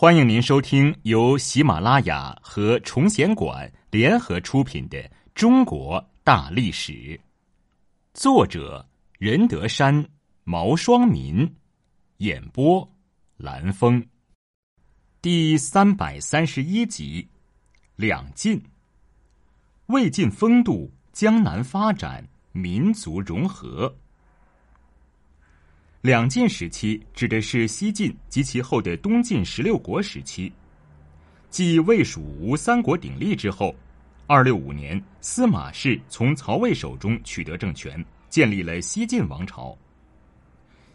欢迎您收听由喜马拉雅和崇贤馆联合出品的《中国大历史》，作者任德山、毛双民，演播蓝峰，第三百三十一集：两晋。魏晋风度，江南发展，民族融合。两晋时期指的是西晋及其后的东晋十六国时期。继魏、蜀、吴三国鼎立之后，二六五年，司马氏从曹魏手中取得政权，建立了西晋王朝。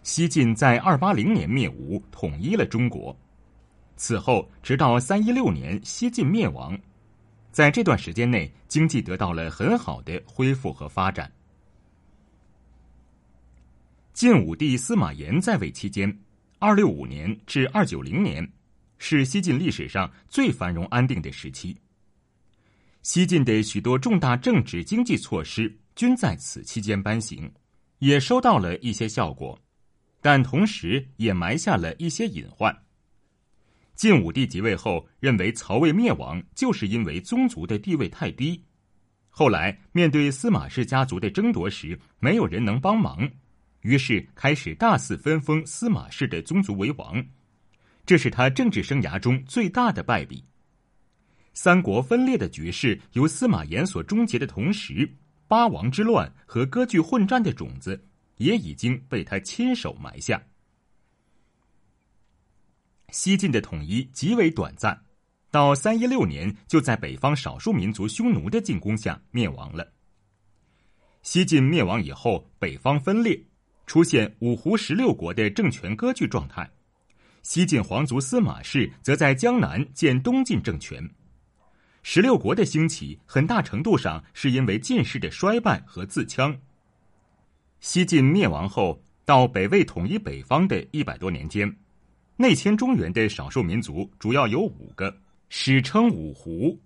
西晋在二八零年灭吴，统一了中国。此后，直到三一六年，西晋灭亡。在这段时间内，经济得到了很好的恢复和发展。晋武帝司马炎在位期间，二六五年至二九零年，是西晋历史上最繁荣安定的时期。西晋的许多重大政治经济措施均在此期间颁行，也收到了一些效果，但同时也埋下了一些隐患。晋武帝即位后，认为曹魏灭亡就是因为宗族的地位太低，后来面对司马氏家族的争夺时，没有人能帮忙。于是开始大肆分封司马氏的宗族为王，这是他政治生涯中最大的败笔。三国分裂的局势由司马炎所终结的同时，八王之乱和割据混战的种子也已经被他亲手埋下。西晋的统一极为短暂，到三一六年就在北方少数民族匈奴的进攻下灭亡了。西晋灭亡以后，北方分裂。出现五胡十六国的政权割据状态，西晋皇族司马氏则在江南建东晋政权。十六国的兴起很大程度上是因为晋氏的衰败和自戕。西晋灭亡后，到北魏统一北方的一百多年间，内迁中原的少数民族主要有五个，史称五胡，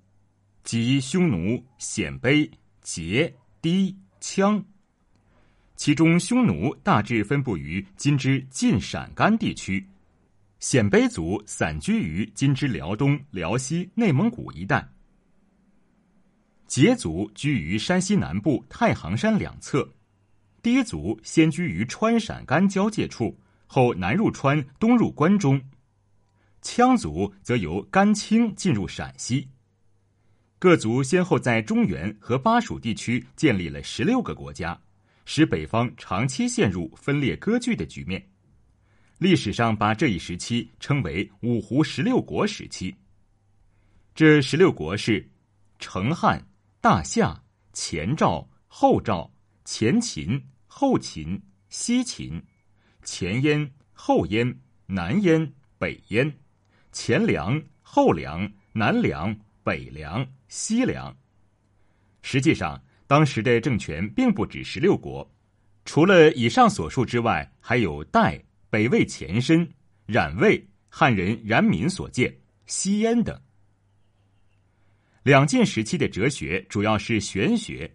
即匈奴、鲜卑、羯、氐、羌。其中，匈奴大致分布于今之晋陕甘地区，鲜卑族散居于今之辽东、辽西、内蒙古一带，羯族居于山西南部太行山两侧，氐族先居于川陕甘交界处，后南入川，东入关中，羌族则由甘青进入陕西。各族先后在中原和巴蜀地区建立了十六个国家。使北方长期陷入分裂割据的局面，历史上把这一时期称为五胡十六国时期。这十六国是：成汉、大夏、前赵、后赵、前秦、后秦、西秦、前燕、后燕、南燕、北燕、前凉、后凉、南凉、北凉、西凉。实际上。当时的政权并不止十六国，除了以上所述之外，还有代、北魏前身、冉魏、汉人冉闵所建、西燕等。两晋时期的哲学主要是玄学，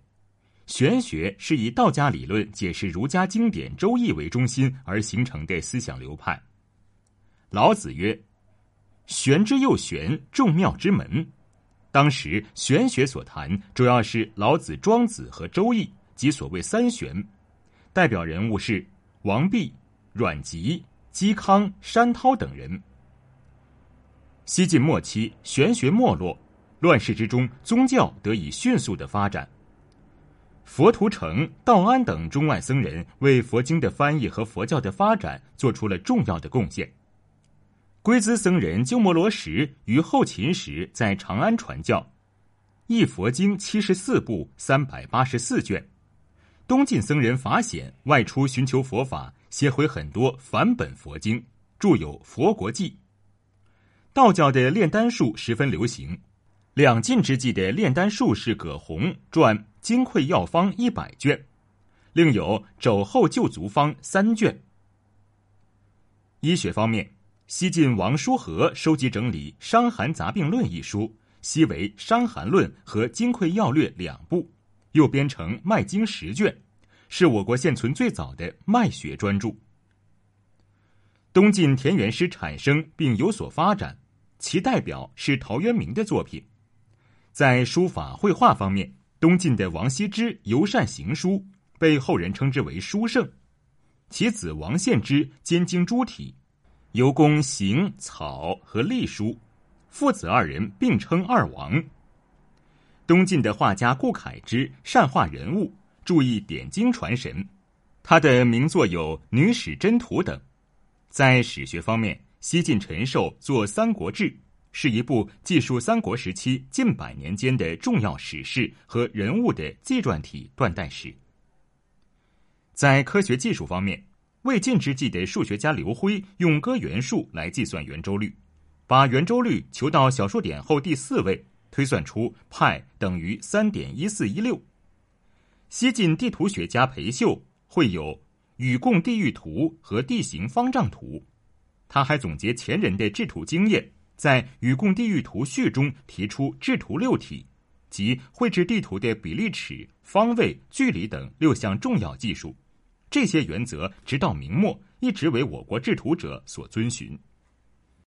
玄学是以道家理论解释儒家经典《周易》为中心而形成的思想流派。老子曰：“玄之又玄，众妙之门。”当时玄学所谈主要是老子、庄子和周易，即所谓三玄。代表人物是王弼、阮籍、嵇康、山涛等人。西晋末期，玄学没落，乱世之中，宗教得以迅速的发展。佛图澄、道安等中外僧人为佛经的翻译和佛教的发展做出了重要的贡献。龟兹僧人鸠摩罗什于后秦时在长安传教，译佛经七十四部三百八十四卷。东晋僧人法显外出寻求佛法，写回很多梵本佛经，著有《佛国记》。道教的炼丹术十分流行，两晋之际的炼丹术士葛洪传《金匮药方》一百卷，另有《肘后救足方》三卷。医学方面。西晋王叔和收集整理《伤寒杂病论》一书，悉为《伤寒论》和《金匮要略》两部，又编成《脉经》十卷，是我国现存最早的脉学专著。东晋田园诗产生并有所发展，其代表是陶渊明的作品。在书法绘画方面，东晋的王羲之尤善行书，被后人称之为书圣。其子王献之兼精诸体，尤工行、草和隶书，父子二人并称二王。东晋的画家顾恺之善画人物，注意点睛传神，他的名作有《女史箴图》等。在史学方面，西晋陈寿作《三国志》。是一部记述三国时期近百年间的重要史事和人物的纪传体断代史。在科学技术方面，魏晋之际的数学家刘辉用割圆数来计算圆周率，把圆周率求到小数点后第四位，推算出派等于三点一四一六。西晋地图学家裴秀绘有《禹贡地域图》和《地形方丈图》，他还总结前人的制图经验。在《禹贡地域图序》中提出制图六体，即绘制地图的比例尺、方位、距离等六项重要技术。这些原则直到明末一直为我国制图者所遵循。